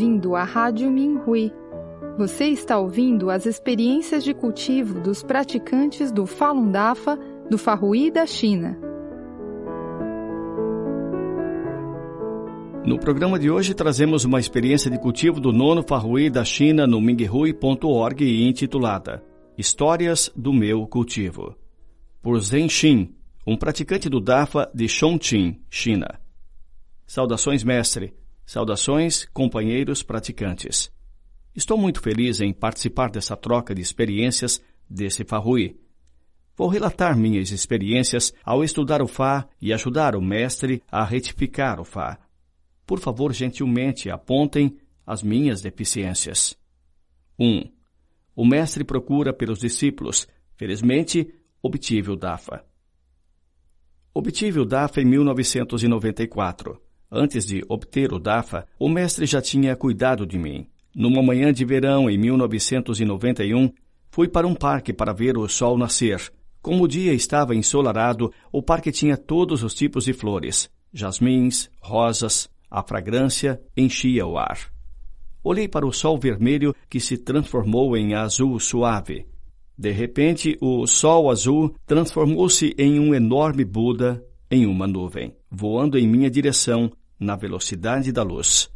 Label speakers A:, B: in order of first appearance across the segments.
A: Bem-vindo à Rádio Minhui. Você está ouvindo as experiências de cultivo dos praticantes do Falun Dafa do Farrui da China.
B: No programa de hoje trazemos uma experiência de cultivo do nono Farrui da China no minghui.org intitulada Histórias do meu cultivo, por Zhen Xin, um praticante do Dafa de Chongqing, China. Saudações, mestre. Saudações, companheiros praticantes. Estou muito feliz em participar dessa troca de experiências desse Farrui. Vou relatar minhas experiências ao estudar o Fá e ajudar o mestre a retificar o Fá. Por favor, gentilmente apontem as minhas deficiências. 1. Um, o mestre procura pelos discípulos. Felizmente, obtive o DAFA. Obtive o DAFA em 1994. Antes de obter o DAFA, o mestre já tinha cuidado de mim. Numa manhã de verão, em 1991, fui para um parque para ver o sol nascer. Como o dia estava ensolarado, o parque tinha todos os tipos de flores: jasmins, rosas, a fragrância enchia o ar. Olhei para o sol vermelho que se transformou em azul suave. De repente, o sol azul transformou-se em um enorme Buda em uma nuvem, voando em minha direção na velocidade da luz.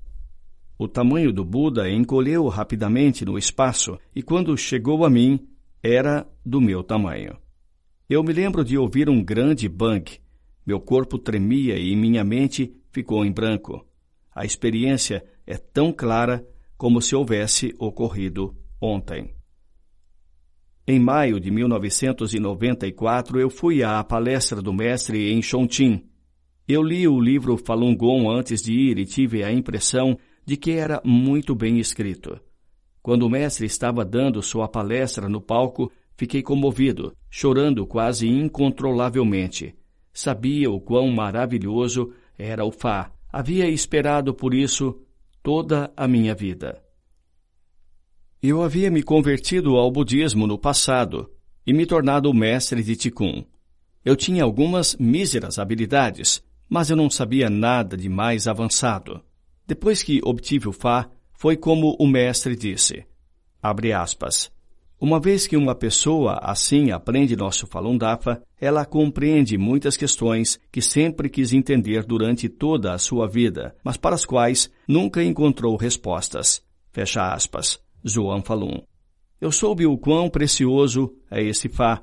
B: O tamanho do Buda encolheu rapidamente no espaço e, quando chegou a mim, era do meu tamanho. Eu me lembro de ouvir um grande bang. Meu corpo tremia e minha mente ficou em branco. A experiência é tão clara como se houvesse ocorrido ontem. Em maio de 1994, eu fui à palestra do mestre em Chongqing, eu li o livro Falun Gong antes de ir e tive a impressão de que era muito bem escrito. Quando o mestre estava dando sua palestra no palco, fiquei comovido, chorando quase incontrolavelmente. Sabia o quão maravilhoso era o Fá. Havia esperado por isso toda a minha vida. Eu havia me convertido ao budismo no passado e me tornado mestre de Ticum. Eu tinha algumas míseras habilidades, mas eu não sabia nada de mais avançado. Depois que obtive o Fá, foi como o mestre disse. Abre aspas. Uma vez que uma pessoa assim aprende nosso Falun Dafa, ela compreende muitas questões que sempre quis entender durante toda a sua vida, mas para as quais nunca encontrou respostas. Fecha aspas. Zhuang Falun. Eu soube o quão precioso é esse Fá,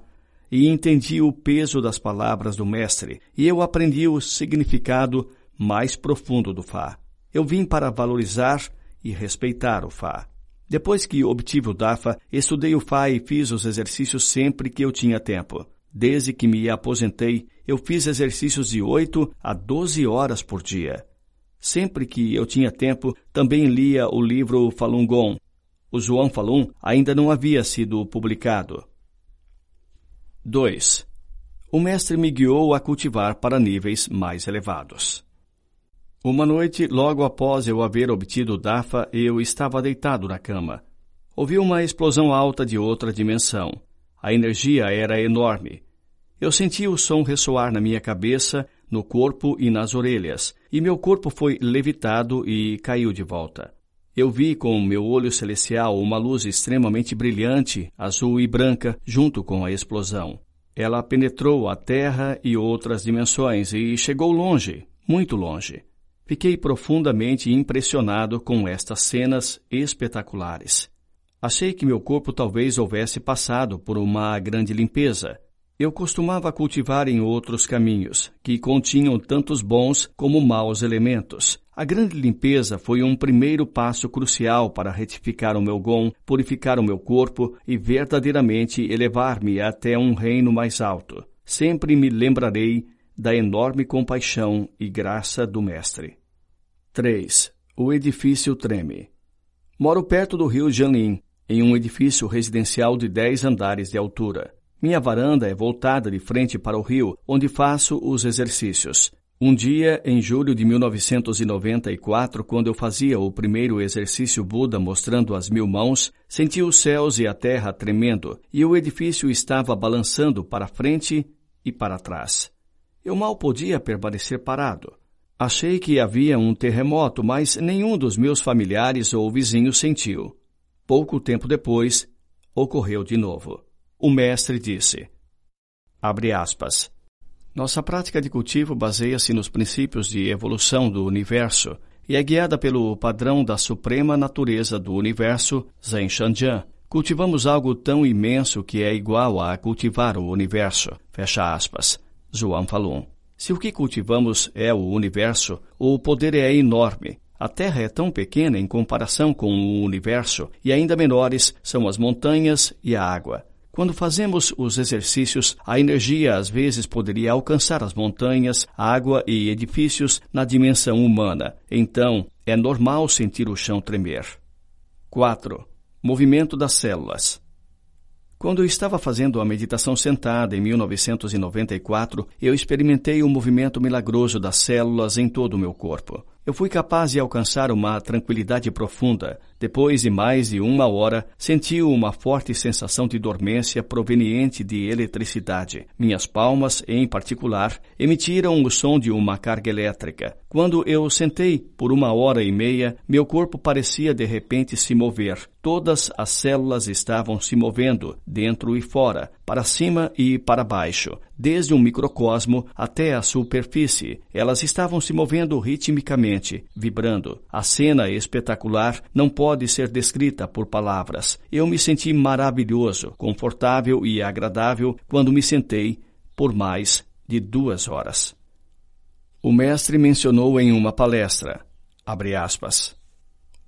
B: e entendi o peso das palavras do Mestre, e eu aprendi o significado mais profundo do Fá. Eu vim para valorizar e respeitar o Fá. Depois que obtive o DAFA, estudei o Fá e fiz os exercícios sempre que eu tinha tempo. Desde que me aposentei, eu fiz exercícios de 8 a 12 horas por dia. Sempre que eu tinha tempo, também lia o livro Falun Gong. O João Falun ainda não havia sido publicado. 2. O mestre me guiou a cultivar para níveis mais elevados. Uma noite, logo após eu haver obtido o Dafa, eu estava deitado na cama. Ouvi uma explosão alta de outra dimensão. A energia era enorme. Eu senti o som ressoar na minha cabeça, no corpo e nas orelhas, e meu corpo foi levitado e caiu de volta. Eu vi com o meu olho celestial uma luz extremamente brilhante, azul e branca, junto com a explosão. Ela penetrou a Terra e outras dimensões e chegou longe, muito longe. Fiquei profundamente impressionado com estas cenas espetaculares. Achei que meu corpo talvez houvesse passado por uma grande limpeza. Eu costumava cultivar em outros caminhos, que continham tantos bons como maus elementos, a grande limpeza foi um primeiro passo crucial para retificar o meu gom, purificar o meu corpo e verdadeiramente elevar-me até um reino mais alto. Sempre me lembrarei da enorme compaixão e graça do Mestre. 3. O edifício treme. Moro perto do rio Janlin, em um edifício residencial de 10 andares de altura. Minha varanda é voltada de frente para o rio, onde faço os exercícios. Um dia, em julho de 1994, quando eu fazia o primeiro exercício Buda mostrando as mil mãos, senti os céus e a terra tremendo e o edifício estava balançando para frente e para trás. Eu mal podia permanecer parado. Achei que havia um terremoto, mas nenhum dos meus familiares ou vizinhos sentiu. Pouco tempo depois, ocorreu de novo. O mestre disse: Abre aspas. Nossa prática de cultivo baseia-se nos princípios de evolução do universo e é guiada pelo padrão da suprema natureza do universo, Zen Shanjian. Cultivamos algo tão imenso que é igual a cultivar o universo. Fecha aspas. Zhuang Falun. Se o que cultivamos é o universo, o poder é enorme. A Terra é tão pequena em comparação com o universo, e ainda menores são as montanhas e a água. Quando fazemos os exercícios, a energia às vezes poderia alcançar as montanhas, água e edifícios na dimensão humana. Então, é normal sentir o chão tremer. 4. Movimento das células. Quando eu estava fazendo a meditação sentada em 1994, eu experimentei o um movimento milagroso das células em todo o meu corpo. Eu fui capaz de alcançar uma tranquilidade profunda. Depois de mais de uma hora, senti uma forte sensação de dormência proveniente de eletricidade. Minhas palmas, em particular, emitiram o som de uma carga elétrica. Quando eu sentei por uma hora e meia, meu corpo parecia de repente se mover. Todas as células estavam se movendo, dentro e fora, para cima e para baixo, desde um microcosmo até a superfície. Elas estavam se movendo ritmicamente, vibrando. A cena espetacular não pode ser descrita por palavras. Eu me senti maravilhoso, confortável e agradável quando me sentei por mais de duas horas. O mestre mencionou em uma palestra, abre aspas,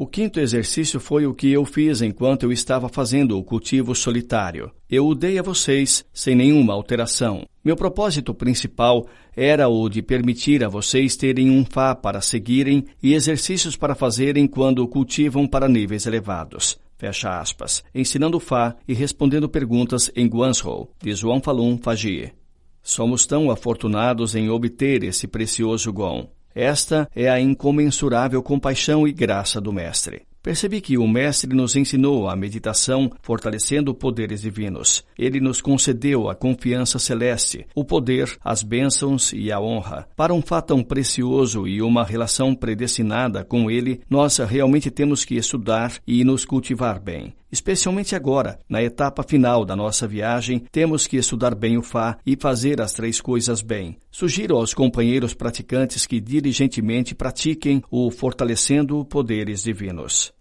B: o quinto exercício foi o que eu fiz enquanto eu estava fazendo o cultivo solitário. Eu o dei a vocês sem nenhuma alteração. Meu propósito principal era o de permitir a vocês terem um Fá para seguirem e exercícios para fazerem quando cultivam para níveis elevados. Fecha aspas. Ensinando Fá e respondendo perguntas em Guangzhou, de Zhuang Falun Faji. Somos tão afortunados em obter esse precioso Gon. Esta é a incomensurável compaixão e graça do Mestre. Percebi que o Mestre nos ensinou a meditação fortalecendo poderes divinos. Ele nos concedeu a confiança celeste, o poder, as bênçãos e a honra. Para um fato tão precioso e uma relação predestinada com ele, nós realmente temos que estudar e nos cultivar bem. Especialmente agora, na etapa final da nossa viagem, temos que estudar bem o Fá e fazer as três coisas bem. Sugiro aos companheiros praticantes que diligentemente pratiquem o fortalecendo poderes divinos.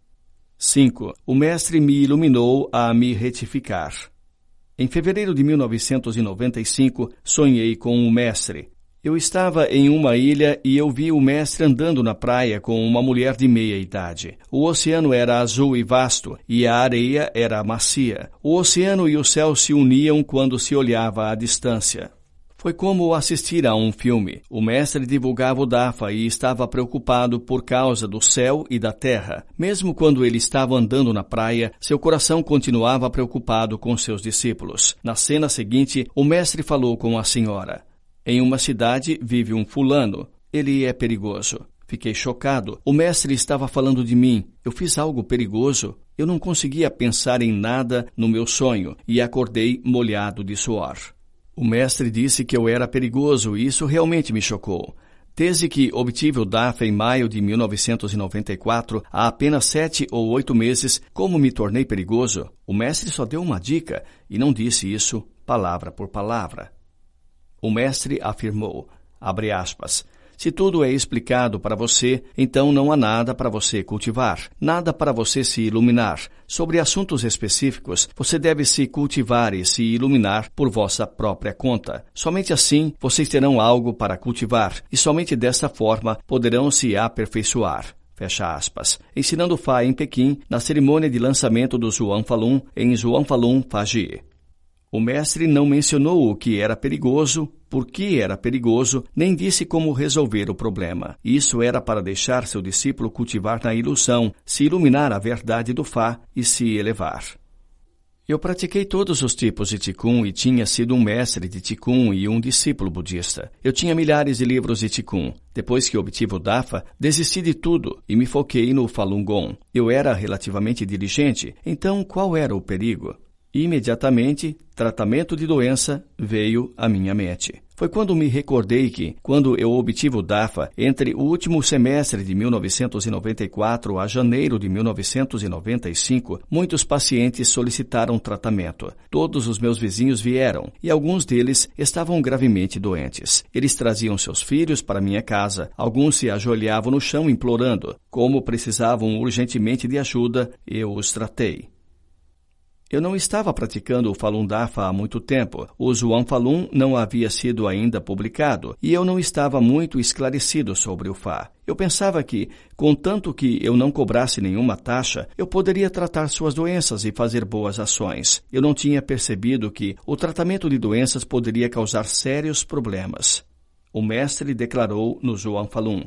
B: 5. O Mestre me iluminou a me retificar. Em fevereiro de 1995, sonhei com o Mestre. Eu estava em uma ilha e eu vi o mestre andando na praia com uma mulher de meia idade. O oceano era azul e vasto e a areia era macia. O oceano e o céu se uniam quando se olhava à distância. Foi como assistir a um filme. O mestre divulgava o Dafa e estava preocupado por causa do céu e da terra. Mesmo quando ele estava andando na praia, seu coração continuava preocupado com seus discípulos. Na cena seguinte, o mestre falou com a senhora. Em uma cidade vive um fulano. Ele é perigoso. Fiquei chocado. O mestre estava falando de mim. Eu fiz algo perigoso. Eu não conseguia pensar em nada no meu sonho e acordei molhado de suor. O mestre disse que eu era perigoso e isso realmente me chocou. Desde que obtive o DAF em maio de 1994, há apenas sete ou oito meses, como me tornei perigoso, o mestre só deu uma dica e não disse isso palavra por palavra. O mestre afirmou, aspas, se tudo é explicado para você, então não há nada para você cultivar, nada para você se iluminar. Sobre assuntos específicos, você deve se cultivar e se iluminar por vossa própria conta. Somente assim vocês terão algo para cultivar, e somente desta forma poderão se aperfeiçoar. Fecha aspas. Ensinando Fá em Pequim, na cerimônia de lançamento do Zhuang Falun, em Zhuang Falun Faji. O mestre não mencionou o que era perigoso, por que era perigoso, nem disse como resolver o problema. Isso era para deixar seu discípulo cultivar na ilusão, se iluminar a verdade do Fá e se elevar. Eu pratiquei todos os tipos de Tikkun e tinha sido um mestre de Tikkun e um discípulo budista. Eu tinha milhares de livros de Tikkun. Depois que obtive o Dafa, desisti de tudo e me foquei no Falun Gong. Eu era relativamente diligente, então qual era o perigo? Imediatamente, tratamento de doença veio à minha mente. Foi quando me recordei que, quando eu obtive o DAFA, entre o último semestre de 1994 a janeiro de 1995, muitos pacientes solicitaram tratamento. Todos os meus vizinhos vieram e alguns deles estavam gravemente doentes. Eles traziam seus filhos para minha casa, alguns se ajoelhavam no chão implorando. Como precisavam urgentemente de ajuda, eu os tratei. Eu não estava praticando o Falun Dafa há muito tempo. O Zhuang Falun não havia sido ainda publicado e eu não estava muito esclarecido sobre o Fá. Eu pensava que, contanto que eu não cobrasse nenhuma taxa, eu poderia tratar suas doenças e fazer boas ações. Eu não tinha percebido que o tratamento de doenças poderia causar sérios problemas. O mestre declarou no Zhuang Falun,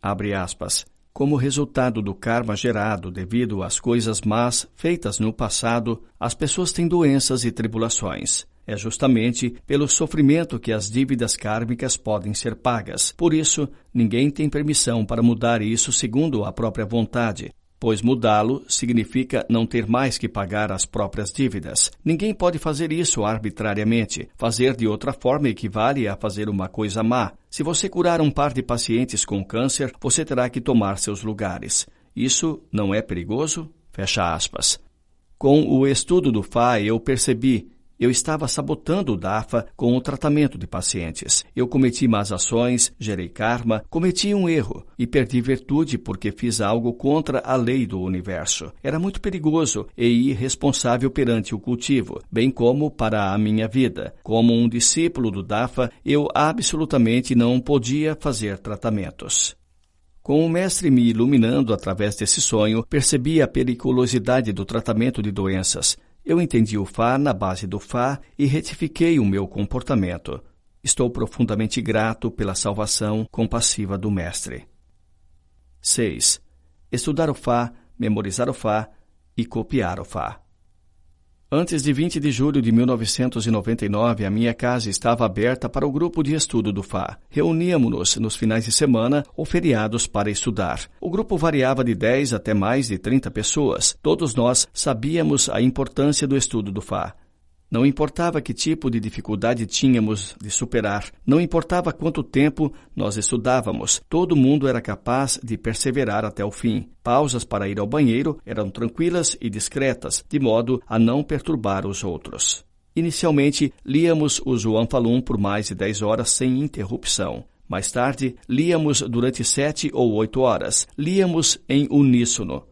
B: abre aspas, como resultado do karma gerado devido às coisas más feitas no passado, as pessoas têm doenças e tribulações. É justamente pelo sofrimento que as dívidas kármicas podem ser pagas. Por isso, ninguém tem permissão para mudar isso segundo a própria vontade, pois mudá-lo significa não ter mais que pagar as próprias dívidas. Ninguém pode fazer isso arbitrariamente. Fazer de outra forma equivale a fazer uma coisa má. Se você curar um par de pacientes com câncer, você terá que tomar seus lugares. Isso não é perigoso? Fecha aspas. Com o estudo do FA, eu percebi eu estava sabotando o DAFA com o tratamento de pacientes. Eu cometi más ações, gerei karma, cometi um erro e perdi virtude porque fiz algo contra a lei do universo. Era muito perigoso e irresponsável perante o cultivo, bem como para a minha vida. Como um discípulo do DAFA, eu absolutamente não podia fazer tratamentos. Com o mestre me iluminando através desse sonho, percebi a periculosidade do tratamento de doenças. Eu entendi o Fá na base do Fá e retifiquei o meu comportamento. Estou profundamente grato pela salvação compassiva do Mestre. 6. Estudar o Fá, memorizar o Fá e copiar o Fá. Antes de 20 de julho de 1999, a minha casa estava aberta para o grupo de estudo do FA. Reuníamos-nos nos finais de semana ou feriados para estudar. O grupo variava de 10 até mais de 30 pessoas. Todos nós sabíamos a importância do estudo do FA. Não importava que tipo de dificuldade tínhamos de superar, não importava quanto tempo nós estudávamos, todo mundo era capaz de perseverar até o fim. Pausas para ir ao banheiro eram tranquilas e discretas, de modo a não perturbar os outros. Inicialmente, líamos o João Falun por mais de dez horas sem interrupção. Mais tarde, líamos durante sete ou oito horas. Líamos em uníssono.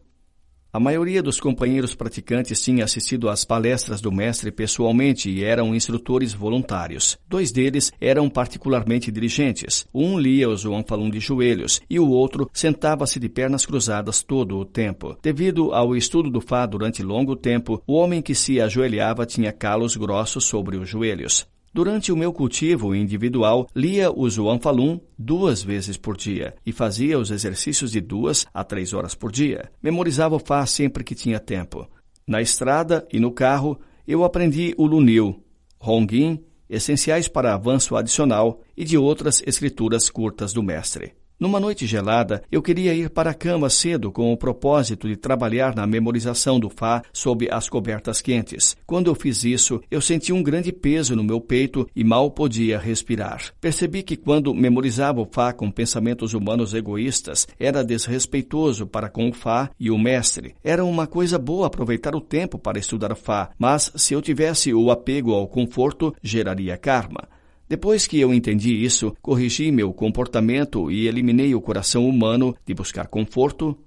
B: A maioria dos companheiros praticantes tinha assistido às palestras do mestre pessoalmente e eram instrutores voluntários. Dois deles eram particularmente diligentes. Um lia o João Falun de joelhos e o outro sentava-se de pernas cruzadas todo o tempo. Devido ao estudo do Fá durante longo tempo, o homem que se ajoelhava tinha calos grossos sobre os joelhos. Durante o meu cultivo individual, lia o João Falun duas vezes por dia e fazia os exercícios de duas a três horas por dia. Memorizava o Fá sempre que tinha tempo. Na estrada e no carro, eu aprendi o Lunil, Hongin, essenciais para avanço adicional e de outras escrituras curtas do mestre. Numa noite gelada, eu queria ir para a cama cedo com o propósito de trabalhar na memorização do Fá sob as cobertas quentes. Quando eu fiz isso, eu senti um grande peso no meu peito e mal podia respirar. Percebi que quando memorizava o Fá com pensamentos humanos egoístas, era desrespeitoso para com o Fá e o mestre. Era uma coisa boa aproveitar o tempo para estudar Fá, mas se eu tivesse o apego ao conforto, geraria karma. Depois que eu entendi isso, corrigi meu comportamento e eliminei o coração humano de buscar conforto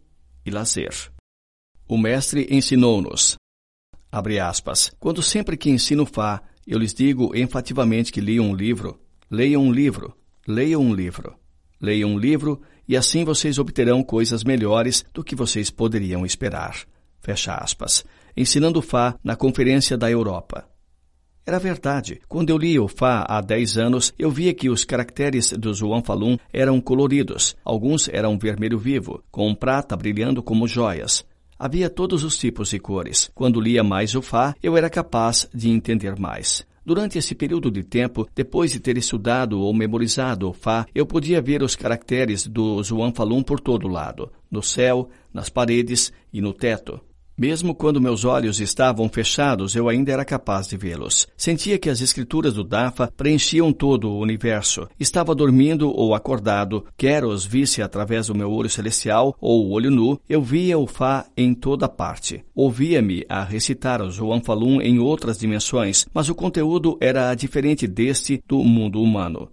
B: e lazer. O mestre ensinou-nos, abre aspas, quando sempre que ensino Fá, eu lhes digo enfativamente que leiam um livro, leiam um livro, leiam um livro, leiam um livro e assim vocês obterão coisas melhores do que vocês poderiam esperar. Fecha aspas. Ensinando Fá na Conferência da Europa. Era verdade. Quando eu li o Fá há 10 anos, eu via que os caracteres do Zhuang Falun eram coloridos. Alguns eram vermelho vivo, com prata brilhando como joias. Havia todos os tipos e cores. Quando lia mais o Fá, eu era capaz de entender mais. Durante esse período de tempo, depois de ter estudado ou memorizado o Fá, eu podia ver os caracteres do Zhuang Falun por todo lado, no céu, nas paredes e no teto. Mesmo quando meus olhos estavam fechados, eu ainda era capaz de vê-los. Sentia que as escrituras do Dafa preenchiam todo o universo. Estava dormindo ou acordado, quer os visse através do meu olho celestial ou o olho nu, eu via o Fá em toda parte. Ouvia-me a recitar o João Falun em outras dimensões, mas o conteúdo era diferente deste do mundo humano.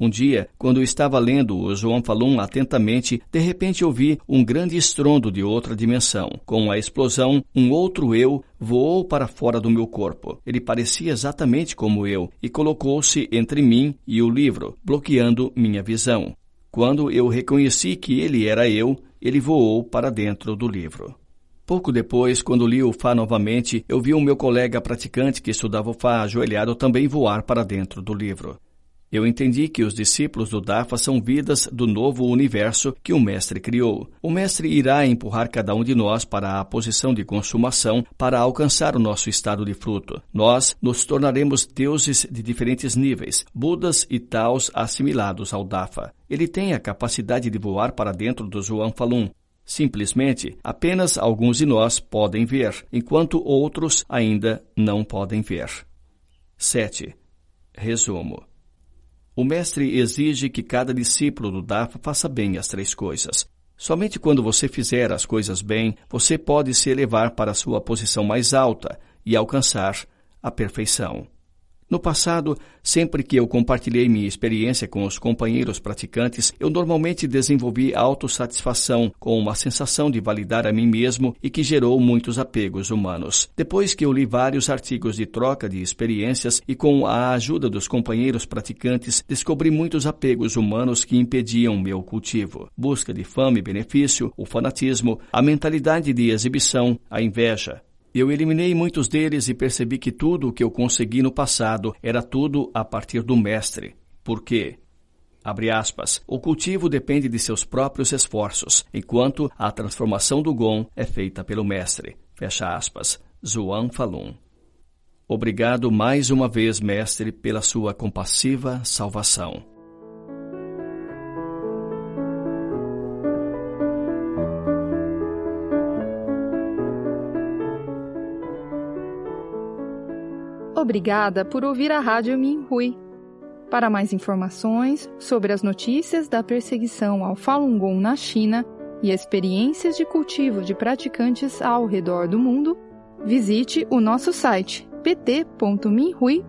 B: Um dia, quando estava lendo o João Falun atentamente, de repente ouvi um grande estrondo de outra dimensão. Com a explosão, um outro eu voou para fora do meu corpo. Ele parecia exatamente como eu e colocou-se entre mim e o livro, bloqueando minha visão. Quando eu reconheci que ele era eu, ele voou para dentro do livro. Pouco depois, quando li o Fá novamente, eu vi o meu colega praticante que estudava o Fá ajoelhado também voar para dentro do livro. Eu entendi que os discípulos do Dafa são vidas do novo universo que o Mestre criou. O Mestre irá empurrar cada um de nós para a posição de consumação para alcançar o nosso estado de fruto. Nós nos tornaremos deuses de diferentes níveis, Budas e Taos assimilados ao Dafa. Ele tem a capacidade de voar para dentro do Zhuang Falun, Simplesmente, apenas alguns de nós podem ver, enquanto outros ainda não podem ver. 7. Resumo. O mestre exige que cada discípulo do Dafa faça bem as três coisas. Somente quando você fizer as coisas bem, você pode se elevar para sua posição mais alta e alcançar a perfeição. No passado, sempre que eu compartilhei minha experiência com os companheiros praticantes, eu normalmente desenvolvi autossatisfação com uma sensação de validar a mim mesmo e que gerou muitos apegos humanos. Depois que eu li vários artigos de troca de experiências e com a ajuda dos companheiros praticantes, descobri muitos apegos humanos que impediam meu cultivo. Busca de fama e benefício, o fanatismo, a mentalidade de exibição, a inveja, eu eliminei muitos deles e percebi que tudo o que eu consegui no passado era tudo a partir do mestre. Por quê? Abre aspas. O cultivo depende de seus próprios esforços, enquanto a transformação do Gon é feita pelo mestre. Fecha aspas. Zhuang Falun. Obrigado mais uma vez, mestre, pela sua compassiva salvação.
A: Obrigada por ouvir a Rádio Minhui. Para mais informações sobre as notícias da perseguição ao Falun Gong na China e experiências de cultivo de praticantes ao redor do mundo, visite o nosso site pt.minhui.org.